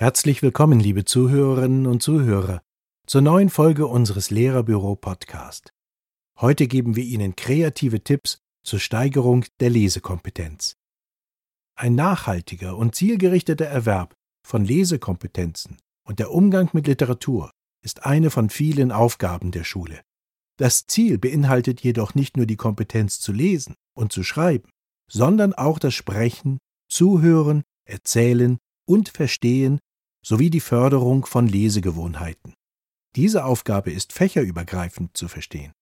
Herzlich willkommen, liebe Zuhörerinnen und Zuhörer, zur neuen Folge unseres Lehrerbüro Podcast. Heute geben wir Ihnen kreative Tipps zur Steigerung der Lesekompetenz. Ein nachhaltiger und zielgerichteter Erwerb von Lesekompetenzen und der Umgang mit Literatur ist eine von vielen Aufgaben der Schule. Das Ziel beinhaltet jedoch nicht nur die Kompetenz zu lesen und zu schreiben, sondern auch das Sprechen, Zuhören, Erzählen und Verstehen sowie die Förderung von Lesegewohnheiten. Diese Aufgabe ist fächerübergreifend zu verstehen.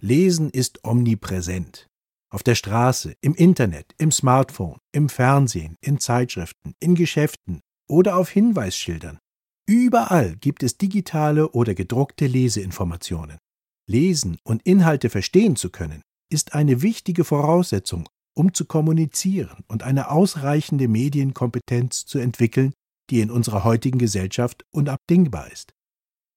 Lesen ist omnipräsent. Auf der Straße, im Internet, im Smartphone, im Fernsehen, in Zeitschriften, in Geschäften oder auf Hinweisschildern. Überall gibt es digitale oder gedruckte Leseinformationen. Lesen und Inhalte verstehen zu können, ist eine wichtige Voraussetzung, um zu kommunizieren und eine ausreichende Medienkompetenz zu entwickeln, die in unserer heutigen Gesellschaft unabdingbar ist.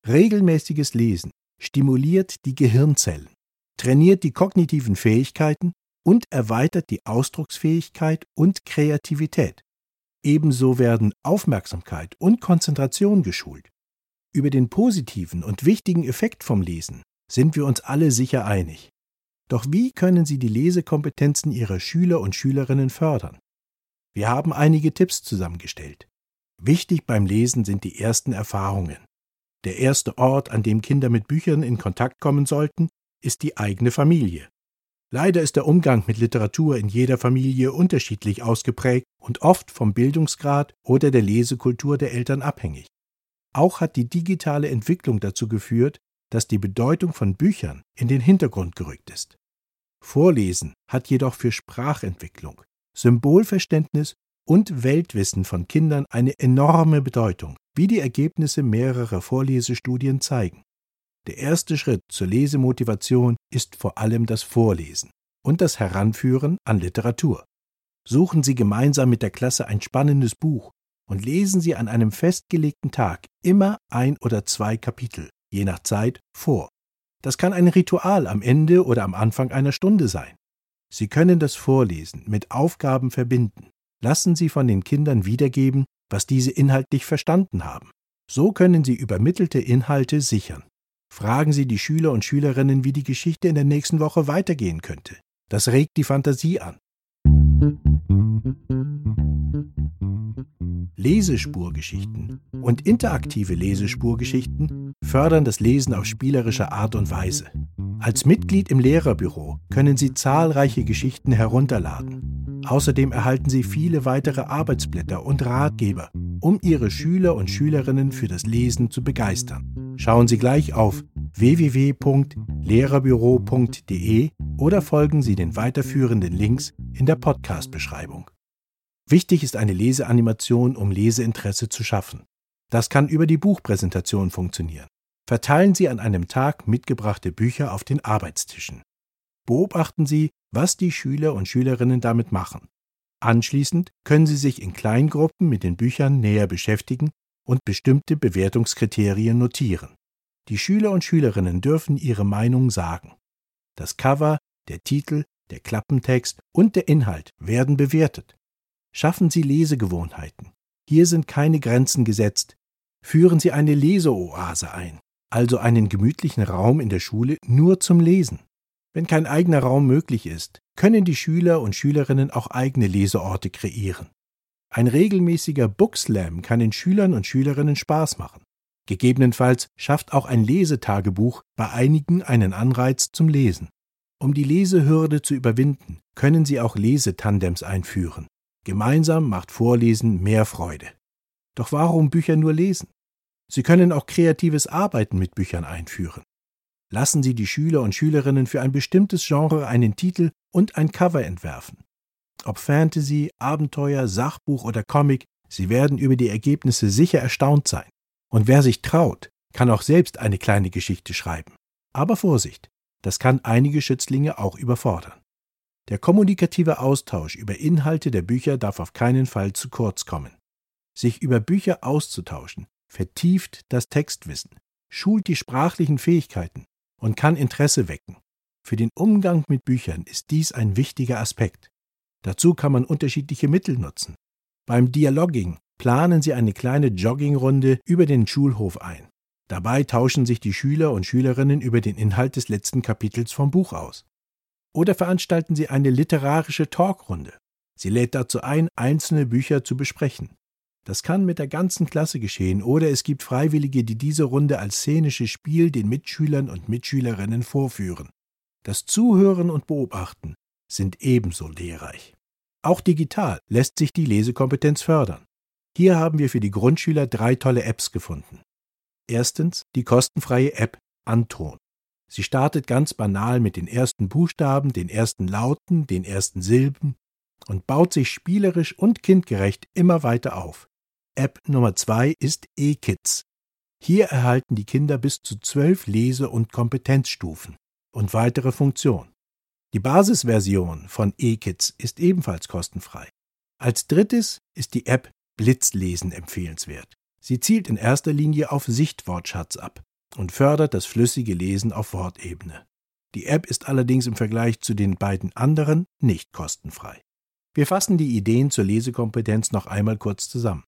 Regelmäßiges Lesen stimuliert die Gehirnzellen, trainiert die kognitiven Fähigkeiten und erweitert die Ausdrucksfähigkeit und Kreativität. Ebenso werden Aufmerksamkeit und Konzentration geschult. Über den positiven und wichtigen Effekt vom Lesen sind wir uns alle sicher einig. Doch wie können Sie die Lesekompetenzen Ihrer Schüler und Schülerinnen fördern? Wir haben einige Tipps zusammengestellt. Wichtig beim Lesen sind die ersten Erfahrungen. Der erste Ort, an dem Kinder mit Büchern in Kontakt kommen sollten, ist die eigene Familie. Leider ist der Umgang mit Literatur in jeder Familie unterschiedlich ausgeprägt und oft vom Bildungsgrad oder der Lesekultur der Eltern abhängig. Auch hat die digitale Entwicklung dazu geführt, dass die Bedeutung von Büchern in den Hintergrund gerückt ist. Vorlesen hat jedoch für Sprachentwicklung, Symbolverständnis und Weltwissen von Kindern eine enorme Bedeutung, wie die Ergebnisse mehrerer Vorlesestudien zeigen. Der erste Schritt zur Lesemotivation ist vor allem das Vorlesen und das Heranführen an Literatur. Suchen Sie gemeinsam mit der Klasse ein spannendes Buch und lesen Sie an einem festgelegten Tag immer ein oder zwei Kapitel, je nach Zeit, vor. Das kann ein Ritual am Ende oder am Anfang einer Stunde sein. Sie können das Vorlesen mit Aufgaben verbinden Lassen Sie von den Kindern wiedergeben, was diese inhaltlich verstanden haben. So können Sie übermittelte Inhalte sichern. Fragen Sie die Schüler und Schülerinnen, wie die Geschichte in der nächsten Woche weitergehen könnte. Das regt die Fantasie an. Lesespurgeschichten und interaktive Lesespurgeschichten fördern das Lesen auf spielerische Art und Weise. Als Mitglied im Lehrerbüro können Sie zahlreiche Geschichten herunterladen. Außerdem erhalten Sie viele weitere Arbeitsblätter und Ratgeber, um Ihre Schüler und Schülerinnen für das Lesen zu begeistern. Schauen Sie gleich auf www.lehrerbüro.de oder folgen Sie den weiterführenden Links in der Podcast-Beschreibung. Wichtig ist eine Leseanimation, um Leseinteresse zu schaffen. Das kann über die Buchpräsentation funktionieren. Verteilen Sie an einem Tag mitgebrachte Bücher auf den Arbeitstischen. Beobachten Sie, was die Schüler und Schülerinnen damit machen. Anschließend können Sie sich in Kleingruppen mit den Büchern näher beschäftigen und bestimmte Bewertungskriterien notieren. Die Schüler und Schülerinnen dürfen ihre Meinung sagen. Das Cover, der Titel, der Klappentext und der Inhalt werden bewertet. Schaffen Sie Lesegewohnheiten. Hier sind keine Grenzen gesetzt. Führen Sie eine Leseoase ein, also einen gemütlichen Raum in der Schule nur zum Lesen. Wenn kein eigener Raum möglich ist, können die Schüler und Schülerinnen auch eigene Leseorte kreieren. Ein regelmäßiger Bookslam kann den Schülern und Schülerinnen Spaß machen. Gegebenenfalls schafft auch ein Lesetagebuch bei einigen einen Anreiz zum Lesen. Um die Lesehürde zu überwinden, können Sie auch Lesetandems einführen. Gemeinsam macht Vorlesen mehr Freude. Doch warum Bücher nur lesen? Sie können auch kreatives Arbeiten mit Büchern einführen. Lassen Sie die Schüler und Schülerinnen für ein bestimmtes Genre einen Titel und ein Cover entwerfen. Ob Fantasy, Abenteuer, Sachbuch oder Comic, Sie werden über die Ergebnisse sicher erstaunt sein. Und wer sich traut, kann auch selbst eine kleine Geschichte schreiben. Aber Vorsicht, das kann einige Schützlinge auch überfordern. Der kommunikative Austausch über Inhalte der Bücher darf auf keinen Fall zu kurz kommen. Sich über Bücher auszutauschen, vertieft das Textwissen, schult die sprachlichen Fähigkeiten und kann Interesse wecken. Für den Umgang mit Büchern ist dies ein wichtiger Aspekt. Dazu kann man unterschiedliche Mittel nutzen. Beim Dialogging planen Sie eine kleine Joggingrunde über den Schulhof ein. Dabei tauschen sich die Schüler und Schülerinnen über den Inhalt des letzten Kapitels vom Buch aus. Oder veranstalten Sie eine literarische Talkrunde. Sie lädt dazu ein, einzelne Bücher zu besprechen. Das kann mit der ganzen Klasse geschehen oder es gibt Freiwillige, die diese Runde als szenisches Spiel den Mitschülern und Mitschülerinnen vorführen. Das Zuhören und Beobachten sind ebenso lehrreich. Auch digital lässt sich die Lesekompetenz fördern. Hier haben wir für die Grundschüler drei tolle Apps gefunden. Erstens die kostenfreie App Anton. Sie startet ganz banal mit den ersten Buchstaben, den ersten Lauten, den ersten Silben und baut sich spielerisch und kindgerecht immer weiter auf. App Nummer zwei ist eKids. Hier erhalten die Kinder bis zu zwölf Lese- und Kompetenzstufen und weitere Funktionen. Die Basisversion von eKids ist ebenfalls kostenfrei. Als drittes ist die App Blitzlesen empfehlenswert. Sie zielt in erster Linie auf Sichtwortschatz ab und fördert das flüssige Lesen auf Wortebene. Die App ist allerdings im Vergleich zu den beiden anderen nicht kostenfrei. Wir fassen die Ideen zur Lesekompetenz noch einmal kurz zusammen.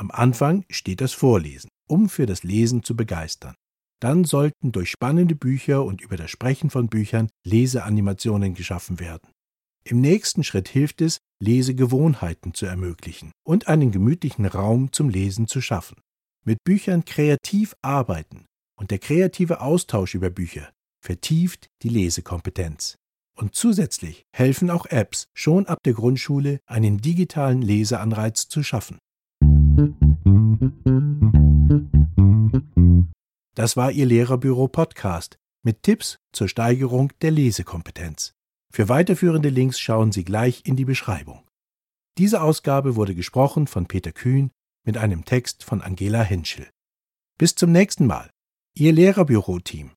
Am Anfang steht das Vorlesen, um für das Lesen zu begeistern. Dann sollten durch spannende Bücher und über das Sprechen von Büchern Leseanimationen geschaffen werden. Im nächsten Schritt hilft es, Lesegewohnheiten zu ermöglichen und einen gemütlichen Raum zum Lesen zu schaffen. Mit Büchern kreativ arbeiten und der kreative Austausch über Bücher vertieft die Lesekompetenz. Und zusätzlich helfen auch Apps schon ab der Grundschule, einen digitalen Leseanreiz zu schaffen. Das war Ihr Lehrerbüro Podcast mit Tipps zur Steigerung der Lesekompetenz. Für weiterführende Links schauen Sie gleich in die Beschreibung. Diese Ausgabe wurde gesprochen von Peter Kühn mit einem Text von Angela Henschel. Bis zum nächsten Mal. Ihr Lehrerbüro-Team.